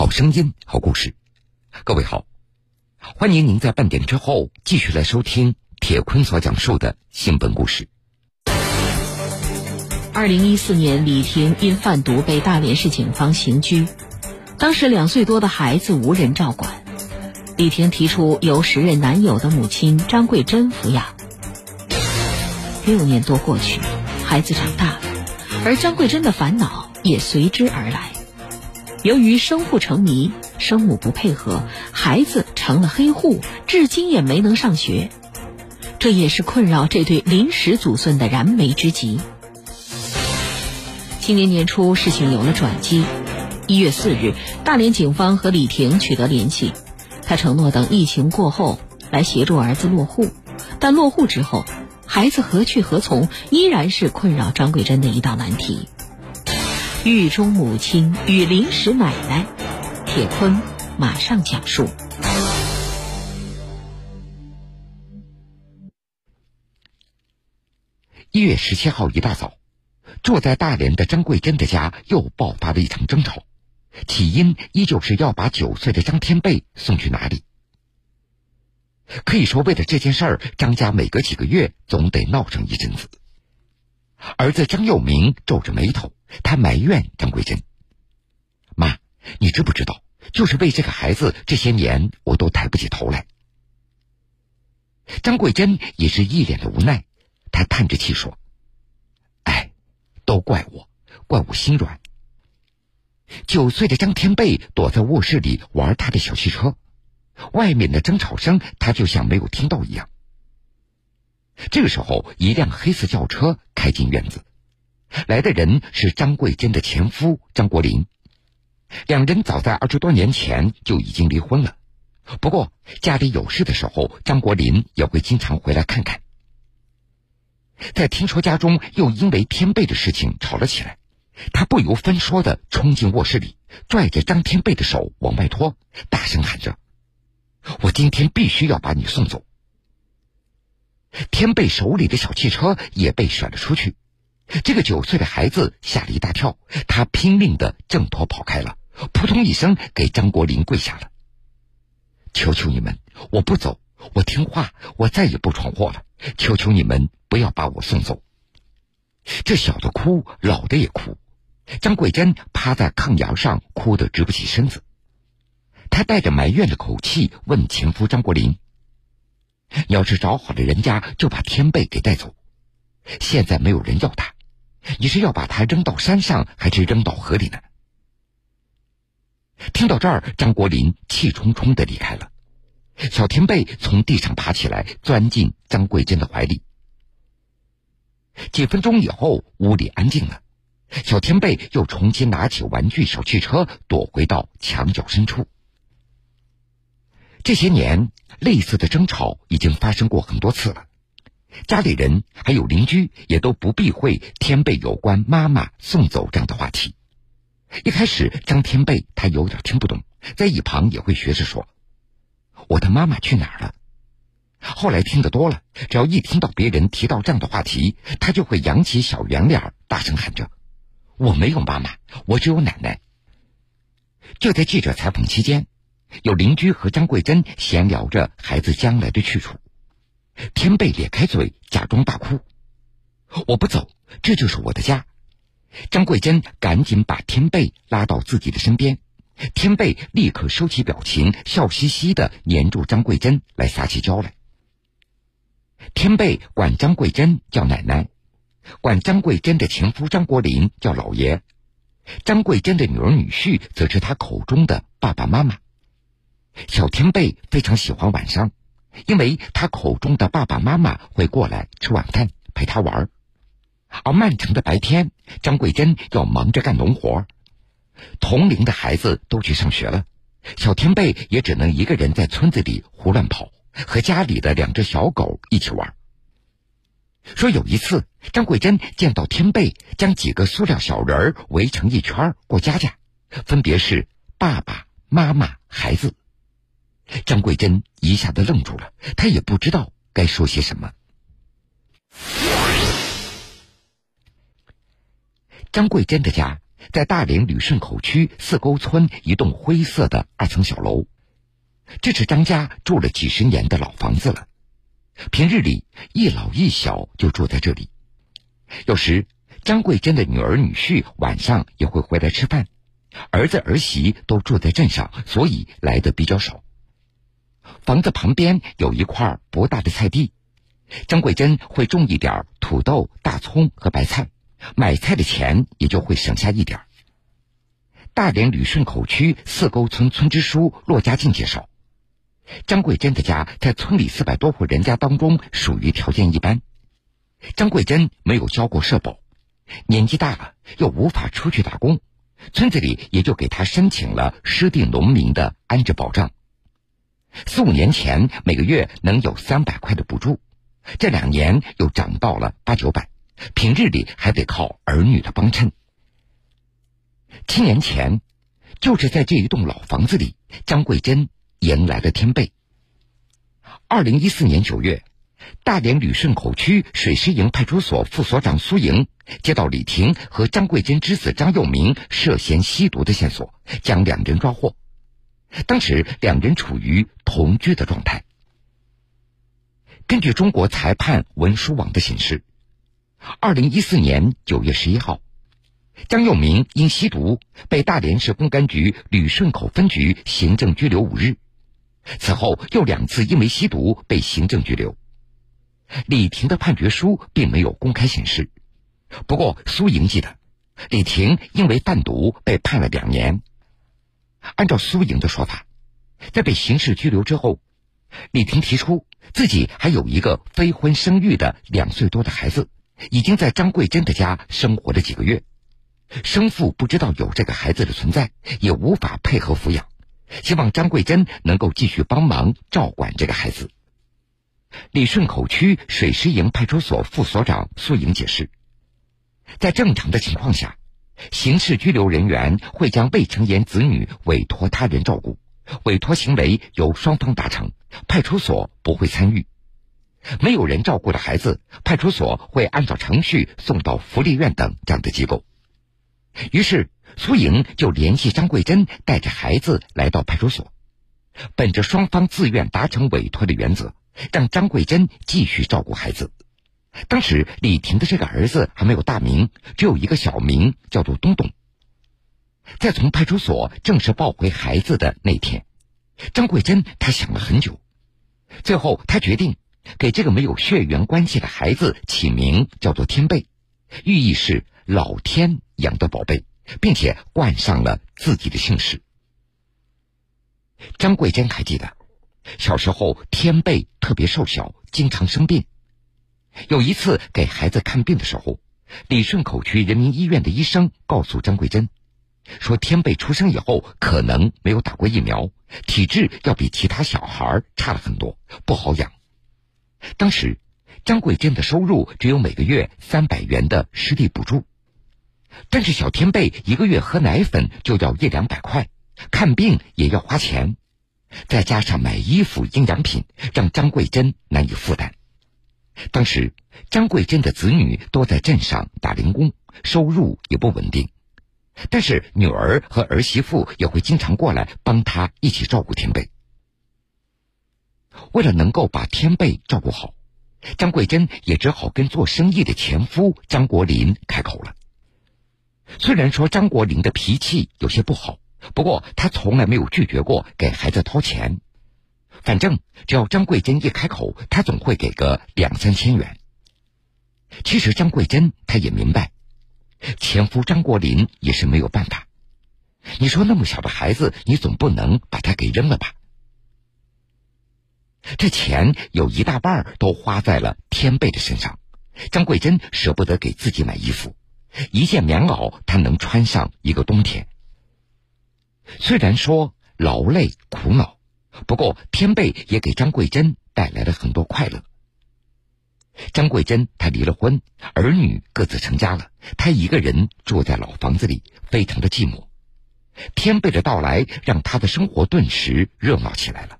好声音，好故事。各位好，欢迎您在半点之后继续来收听铁坤所讲述的新闻故事。二零一四年，李婷因贩毒被大连市警方刑拘，当时两岁多的孩子无人照管，李婷提出由时任男友的母亲张桂珍抚养。六年多过去，孩子长大了，而张桂珍的烦恼也随之而来。由于生父成谜，生母不配合，孩子成了黑户，至今也没能上学。这也是困扰这对临时祖孙的燃眉之急。今年年初，事情有了转机。一月四日，大连警方和李婷取得联系，他承诺等疫情过后来协助儿子落户。但落户之后，孩子何去何从，依然是困扰张桂珍的一道难题。狱中母亲与临时奶奶，铁坤马上讲述。一月十七号一大早，住在大连的张桂珍的家又爆发了一场争吵，起因依旧是要把九岁的张天贝送去哪里。可以说，为了这件事儿，张家每隔几个月总得闹上一阵子。儿子张佑明皱着眉头，他埋怨张桂珍：“妈，你知不知道，就是为这个孩子，这些年我都抬不起头来。”张桂珍也是一脸的无奈，她叹着气说：“哎，都怪我，怪我心软。”九岁的张天贝躲在卧室里玩他的小汽车，外面的争吵声他就像没有听到一样。这个时候，一辆黑色轿车开进院子，来的人是张桂珍的前夫张国林。两人早在二十多年前就已经离婚了，不过家里有事的时候，张国林也会经常回来看看。在听说家中又因为天贝的事情吵了起来，他不由分说的冲进卧室里，拽着张天贝的手往外拖，大声喊着：“我今天必须要把你送走。”天贝手里的小汽车也被甩了出去，这个九岁的孩子吓了一大跳，他拼命的挣脱跑开了，扑通一声给张国林跪下了。求求你们，我不走，我听话，我再也不闯祸了。求求你们不要把我送走。这小的哭，老的也哭，张桂珍趴在炕沿上哭得直不起身子，她带着埋怨的口气问前夫张国林。要是找好了人家，就把天贝给带走。现在没有人要他，你是要把他扔到山上，还是扔到河里呢？听到这儿，张国林气冲冲的离开了。小天贝从地上爬起来，钻进张桂珍的怀里。几分钟以后，屋里安静了。小天贝又重新拿起玩具小汽车，躲回到墙角深处。这些年，类似的争吵已经发生过很多次了。家里人还有邻居也都不避讳天贝有关妈妈送走这样的话题。一开始，张天贝他有点听不懂，在一旁也会学着说：“我的妈妈去哪儿了？”后来听得多了，只要一听到别人提到这样的话题，他就会扬起小圆脸，大声喊着：“我没有妈妈，我只有奶奶。”就在记者采访期间。有邻居和张桂珍闲聊着孩子将来的去处，天贝咧开嘴，假装大哭：“我不走，这就是我的家。”张桂珍赶紧把天贝拉到自己的身边，天贝立刻收起表情，笑嘻嘻的黏住张桂珍来撒起娇来。天贝管张桂珍叫奶奶，管张桂珍的前夫张国林叫老爷，张桂珍的女儿女婿则是他口中的爸爸妈妈。小天贝非常喜欢晚上，因为他口中的爸爸妈妈会过来吃晚饭，陪他玩儿。而漫长的白天，张桂珍要忙着干农活，同龄的孩子都去上学了，小天贝也只能一个人在村子里胡乱跑，和家里的两只小狗一起玩。说有一次，张桂珍见到天贝将几个塑料小人儿围成一圈过家家，分别是爸爸妈妈、孩子。张桂珍一下子愣住了，她也不知道该说些什么。张桂珍的家在大连旅顺口区四沟村一栋灰色的二层小楼，这是张家住了几十年的老房子了。平日里一老一小就住在这里，有时张桂珍的女儿女婿晚上也会回来吃饭，儿子儿媳都住在镇上，所以来的比较少。房子旁边有一块不大的菜地，张桂珍会种一点土豆、大葱和白菜，买菜的钱也就会省下一点。大连旅顺口区四沟村村支书骆家进介绍。张桂珍的家在村里四百多户人家当中属于条件一般。张桂珍没有交过社保，年纪大了又无法出去打工，村子里也就给他申请了失地农民的安置保障。四五年前每个月能有三百块的补助，这两年又涨到了八九百，平日里还得靠儿女的帮衬。七年前，就是在这一栋老房子里，张桂珍。迎来了天贝。二零一四年九月，大连旅顺口区水师营派出所副所长苏莹接到李婷和张桂珍之子张佑明涉嫌吸毒的线索，将两人抓获。当时两人处于同居的状态。根据中国裁判文书网的显示，二零一四年九月十一号，张佑明因吸毒被大连市公安局旅顺口分局行政拘留五日。此后又两次因为吸毒被行政拘留。李婷的判决书并没有公开显示，不过苏莹记得，李婷因为贩毒被判了两年。按照苏莹的说法，在被刑事拘留之后，李婷提出自己还有一个非婚生育的两岁多的孩子，已经在张桂珍的家生活了几个月，生父不知道有这个孩子的存在，也无法配合抚养。希望张桂珍能够继续帮忙照管这个孩子。李顺口区水师营派出所副所长苏莹解释，在正常的情况下，刑事拘留人员会将未成年子女委托他人照顾，委托行为由双方达成，派出所不会参与。没有人照顾的孩子，派出所会按照程序送到福利院等这样的机构。于是。苏莹就联系张桂珍，带着孩子来到派出所，本着双方自愿达成委托的原则，让张桂珍继续照顾孩子。当时李婷的这个儿子还没有大名，只有一个小名，叫做东东。在从派出所正式抱回孩子的那天，张桂珍她想了很久，最后她决定给这个没有血缘关系的孩子起名叫做天贝，寓意是老天养的宝贝。并且冠上了自己的姓氏。张桂珍还记得，小时候天贝特别瘦小，经常生病。有一次给孩子看病的时候，李顺口区人民医院的医生告诉张桂珍，说天贝出生以后可能没有打过疫苗，体质要比其他小孩差了很多，不好养。当时张桂珍的收入只有每个月三百元的失地补助。但是小天贝一个月喝奶粉就要一两百块，看病也要花钱，再加上买衣服、营养品，让张桂珍难以负担。当时张桂珍的子女都在镇上打零工，收入也不稳定，但是女儿和儿媳妇也会经常过来帮她一起照顾天贝。为了能够把天贝照顾好，张桂珍也只好跟做生意的前夫张国林开口了。虽然说张国林的脾气有些不好，不过他从来没有拒绝过给孩子掏钱。反正只要张桂珍一开口，他总会给个两三千元。其实张桂珍她也明白，前夫张国林也是没有办法。你说那么小的孩子，你总不能把他给扔了吧？这钱有一大半都花在了天贝的身上，张桂珍舍不得给自己买衣服。一件棉袄，他能穿上一个冬天。虽然说劳累苦恼，不过天贝也给张桂珍带来了很多快乐。张桂珍她离了婚，儿女各自成家了，她一个人住在老房子里，非常的寂寞。天贝的到来让她的生活顿时热闹起来了。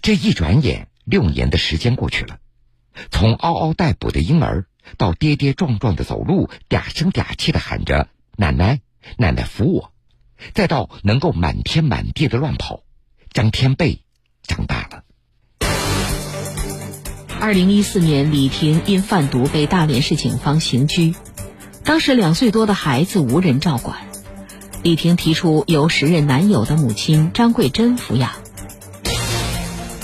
这一转眼，六年的时间过去了，从嗷嗷待哺的婴儿。到跌跌撞撞的走路，嗲声嗲气的喊着奶奶，奶奶扶我，再到能够满天满地的乱跑，张天贝长大了。二零一四年，李婷因贩毒被大连市警方刑拘，当时两岁多的孩子无人照管，李婷提出由时任男友的母亲张桂珍抚养。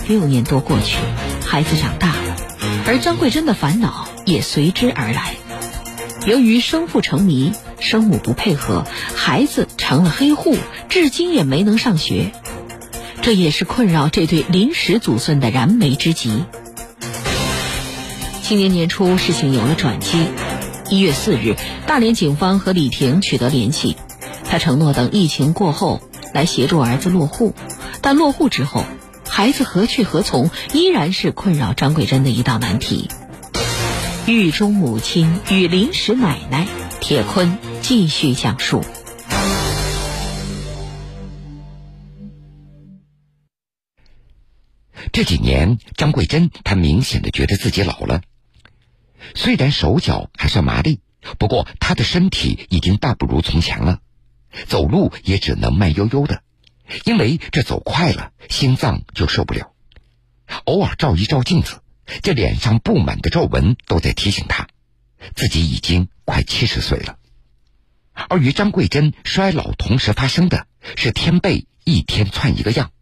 六年多过去，孩子长大了，而张桂珍的烦恼也随之而来。由于生父成谜，生母不配合，孩子成了黑户，至今也没能上学，这也是困扰这对临时祖孙的燃眉之急。今年年初，事情有了转机。一月四日，大连警方和李婷取得联系，他承诺等疫情过后来协助儿子落户。但落户之后，孩子何去何从，依然是困扰张桂珍的一道难题。狱中母亲与临时奶奶，铁坤继续讲述。这几年，张桂珍她明显的觉得自己老了。虽然手脚还算麻利，不过她的身体已经大不如从前了，走路也只能慢悠悠的，因为这走快了，心脏就受不了。偶尔照一照镜子，这脸上布满的皱纹都在提醒她，自己已经快七十岁了。而与张桂珍衰老同时发生的是，天贝一天窜一个样，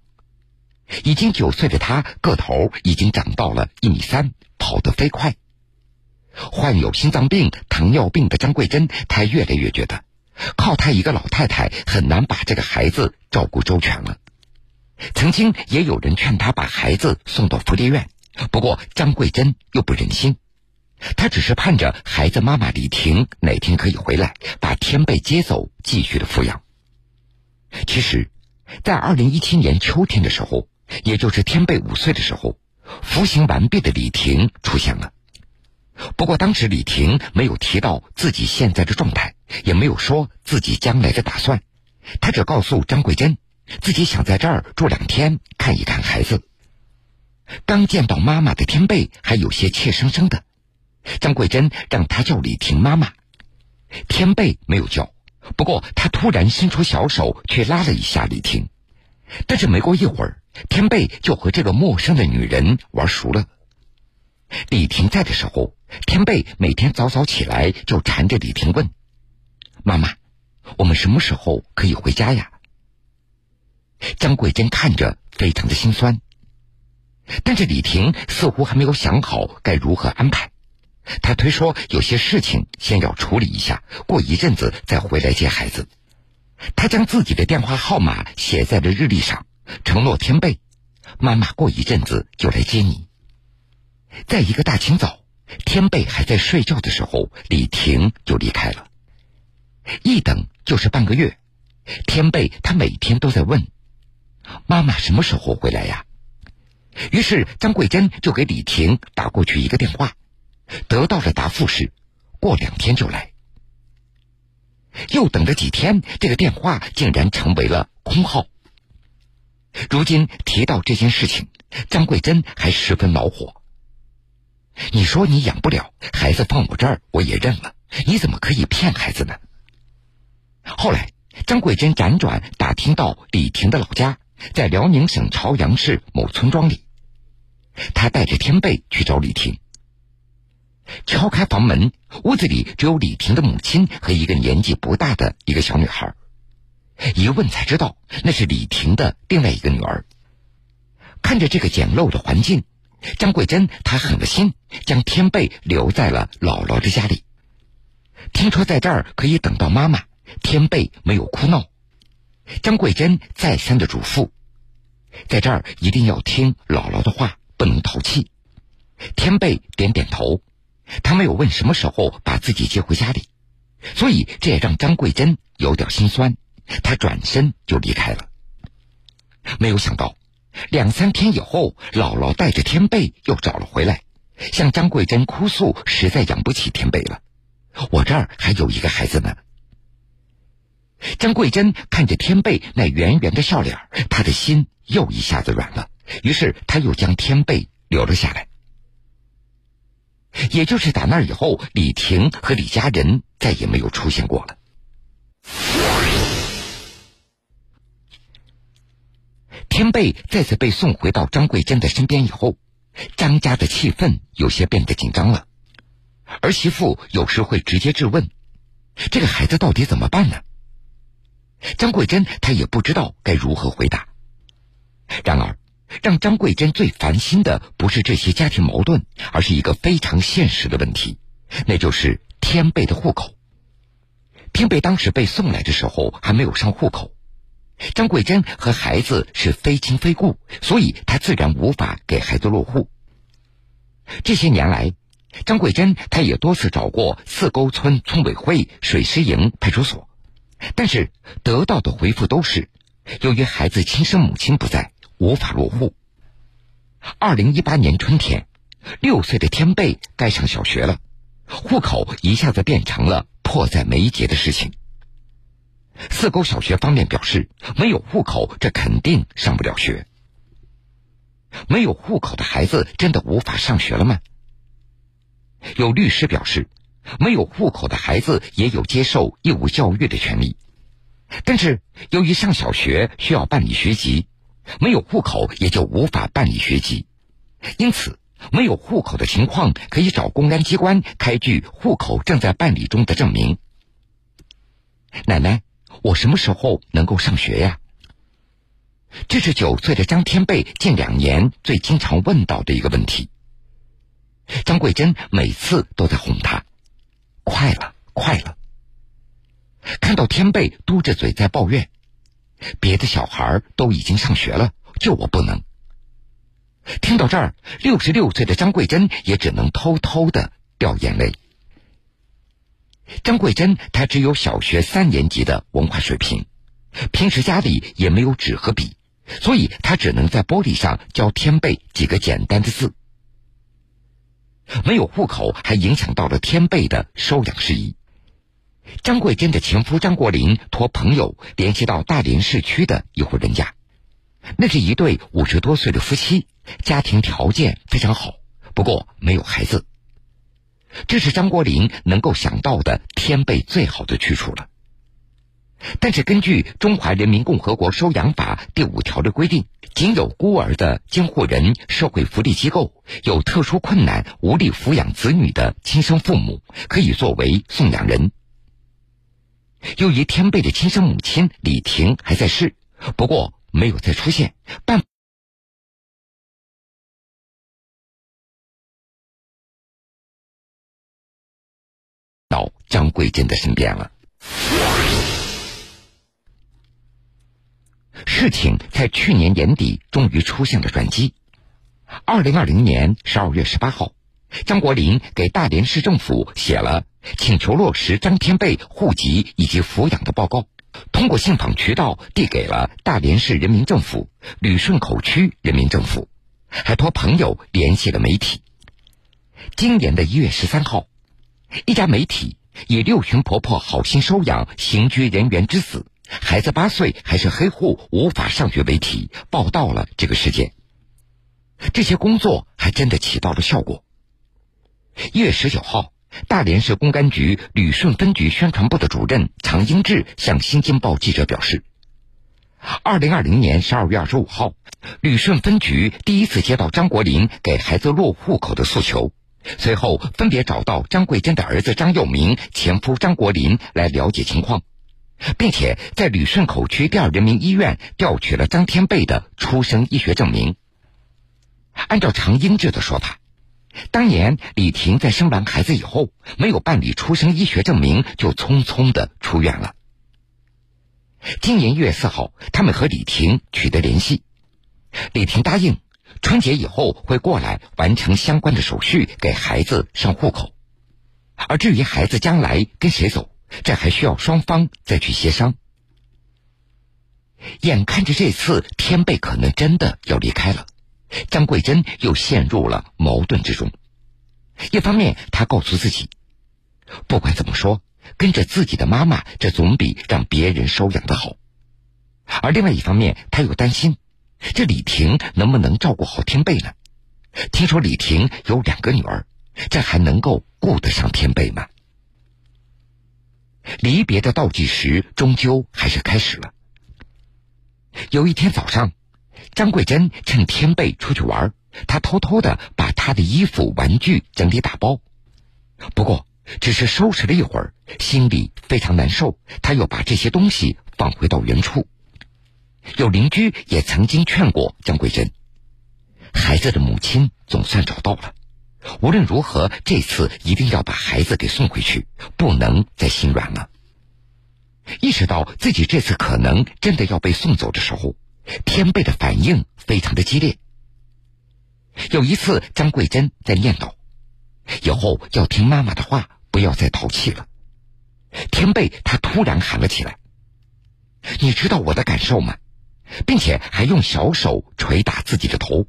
已经九岁的他个头已经长到了一米三，跑得飞快。患有心脏病、糖尿病的张桂珍，她越来越觉得，靠她一个老太太很难把这个孩子照顾周全了。曾经也有人劝她把孩子送到福利院，不过张桂珍又不忍心，她只是盼着孩子妈妈李婷哪天可以回来，把天贝接走，继续的抚养。其实，在二零一七年秋天的时候，也就是天贝五岁的时候，服刑完毕的李婷出现了。不过当时李婷没有提到自己现在的状态，也没有说自己将来的打算，她只告诉张桂珍，自己想在这儿住两天，看一看孩子。刚见到妈妈的天贝还有些怯生生的，张桂珍让他叫李婷妈妈，天贝没有叫，不过他突然伸出小手去拉了一下李婷，但是没过一会儿，天贝就和这个陌生的女人玩熟了。李婷在的时候，天贝每天早早起来就缠着李婷问：“妈妈，我们什么时候可以回家呀？”张桂珍看着非常的心酸，但是李婷似乎还没有想好该如何安排。她推说有些事情先要处理一下，过一阵子再回来接孩子。她将自己的电话号码写在了日历上，承诺天贝：“妈妈过一阵子就来接你。”在一个大清早，天贝还在睡觉的时候，李婷就离开了。一等就是半个月，天贝他每天都在问：“妈妈什么时候回来呀？”于是张桂珍就给李婷打过去一个电话，得到的答复是：“过两天就来。”又等了几天，这个电话竟然成为了空号。如今提到这件事情，张桂珍还十分恼火。你说你养不了孩子，放我这儿我也认了。你怎么可以骗孩子呢？后来，张桂珍辗转打听到李婷的老家在辽宁省朝阳市某村庄里，他带着天贝去找李婷。敲开房门，屋子里只有李婷的母亲和一个年纪不大的一个小女孩。一问才知道，那是李婷的另外一个女儿。看着这个简陋的环境。张桂珍，她狠了心，将天贝留在了姥姥的家里。听说在这儿可以等到妈妈，天贝没有哭闹。张桂珍再三的嘱咐，在这儿一定要听姥姥的话，不能淘气。天贝点点头，他没有问什么时候把自己接回家里，所以这也让张桂珍有点心酸。他转身就离开了，没有想到。两三天以后，姥姥带着天贝又找了回来，向张桂珍哭诉：“实在养不起天贝了，我这儿还有一个孩子呢。”张桂珍看着天贝那圆圆的笑脸，她的心又一下子软了。于是，她又将天贝留了下来。也就是打那以后，李婷和李家人再也没有出现过了。天贝再次被送回到张桂珍的身边以后，张家的气氛有些变得紧张了。儿媳妇有时会直接质问：“这个孩子到底怎么办呢？”张桂珍她也不知道该如何回答。然而，让张桂珍最烦心的不是这些家庭矛盾，而是一个非常现实的问题，那就是天贝的户口。天贝当时被送来的时候还没有上户口，张桂珍和孩子是非亲非故，所以她自然无法给孩子落户。这些年来，张桂珍她也多次找过四沟村村委会、水师营派出所，但是得到的回复都是，由于孩子亲生母亲不在。无法落户。二零一八年春天，六岁的天贝该上小学了，户口一下子变成了迫在眉睫的事情。四沟小学方面表示，没有户口，这肯定上不了学。没有户口的孩子真的无法上学了吗？有律师表示，没有户口的孩子也有接受义务教育的权利，但是由于上小学需要办理学籍。没有户口也就无法办理学籍，因此没有户口的情况可以找公安机关开具户口正在办理中的证明。奶奶，我什么时候能够上学呀？这是九岁的张天贝近两年最经常问到的一个问题。张桂珍每次都在哄他：“快了，快了。”看到天贝嘟着嘴在抱怨。别的小孩都已经上学了，就我不能。听到这儿，六十六岁的张桂珍也只能偷偷的掉眼泪。张桂珍她只有小学三年级的文化水平，平时家里也没有纸和笔，所以她只能在玻璃上教天贝几个简单的字。没有户口，还影响到了天贝的收养事宜。张桂珍的前夫张国林托朋友联系到大连市区的一户人家，那是一对五十多岁的夫妻，家庭条件非常好，不过没有孩子。这是张国林能够想到的天贝最好的去处了。但是根据《中华人民共和国收养法》第五条的规定，仅有孤儿的监护人、社会福利机构、有特殊困难无力抚养子女的亲生父母，可以作为送养人。由于天贝的亲生母亲李婷还在世，不过没有再出现，但张桂珍的身边了。事情在去年年底终于出现了转机。二零二零年十二月十八号，张国林给大连市政府写了。请求落实张天贝户籍以及抚养的报告，通过信访渠道递给了大连市人民政府、旅顺口区人民政府，还托朋友联系了媒体。今年的一月十三号，一家媒体以“六旬婆婆好心收养刑拘人员之死，孩子八岁还是黑户无法上学”为题报道了这个事件。这些工作还真的起到了效果。一月十九号。大连市公安局旅顺分局宣传部的主任常英志向《新京报》记者表示：，二零二零年十二月二十五号，旅顺分局第一次接到张国林给孩子落户口的诉求，随后分别找到张桂珍的儿子张佑明、前夫张国林来了解情况，并且在旅顺口区第二人民医院调取了张天贝的出生医学证明。按照常英志的说法。当年李婷在生完孩子以后，没有办理出生医学证明，就匆匆的出院了。今年一月四号，他们和李婷取得联系，李婷答应春节以后会过来完成相关的手续，给孩子上户口。而至于孩子将来跟谁走，这还需要双方再去协商。眼看着这次天贝可能真的要离开了。张桂珍又陷入了矛盾之中。一方面，她告诉自己，不管怎么说，跟着自己的妈妈，这总比让别人收养的好；而另外一方面，她又担心，这李婷能不能照顾好天贝呢？听说李婷有两个女儿，这还能够顾得上天贝吗？离别的倒计时终究还是开始了。有一天早上。张桂珍趁天贝出去玩，她偷偷的把他的衣服、玩具整理打包。不过，只是收拾了一会儿，心里非常难受。她又把这些东西放回到原处。有邻居也曾经劝过张桂珍，孩子的母亲总算找到了，无论如何，这次一定要把孩子给送回去，不能再心软了。意识到自己这次可能真的要被送走的时候，天贝的反应非常的激烈。有一次，张桂珍在念叨：“以后要听妈妈的话，不要再淘气了。”天贝他突然喊了起来：“你知道我的感受吗？”并且还用小手捶打自己的头。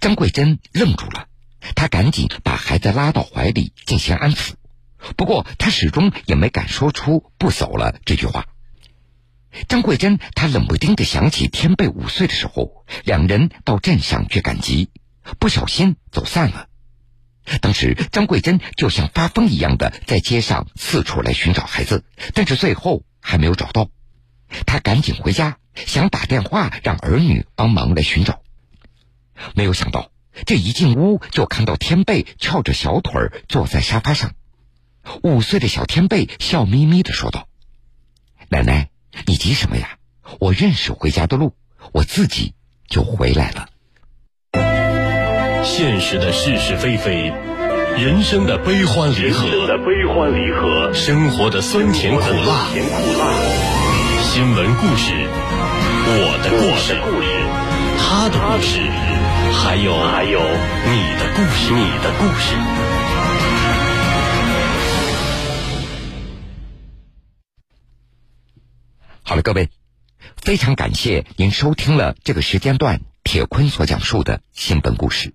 张桂珍愣住了，她赶紧把孩子拉到怀里进行安抚。不过，她始终也没敢说出“不走了”这句话。张桂珍她冷不丁的想起天贝五岁的时候，两人到镇上去赶集，不小心走散了。当时张桂珍就像发疯一样的在街上四处来寻找孩子，但是最后还没有找到。她赶紧回家，想打电话让儿女帮忙来寻找。没有想到，这一进屋就看到天贝翘着小腿坐在沙发上。五岁的小天贝笑眯眯的说道：“奶奶，你急什么呀？我认识回家的路，我自己就回来了。”现实的是是非非，人生的悲欢离合，的悲欢离合，生活的酸甜苦辣，甜苦辣。新闻故事，我的故事，他的故事，还有还有你的故事，你的故事。好了，各位，非常感谢您收听了这个时间段铁坤所讲述的新闻故事。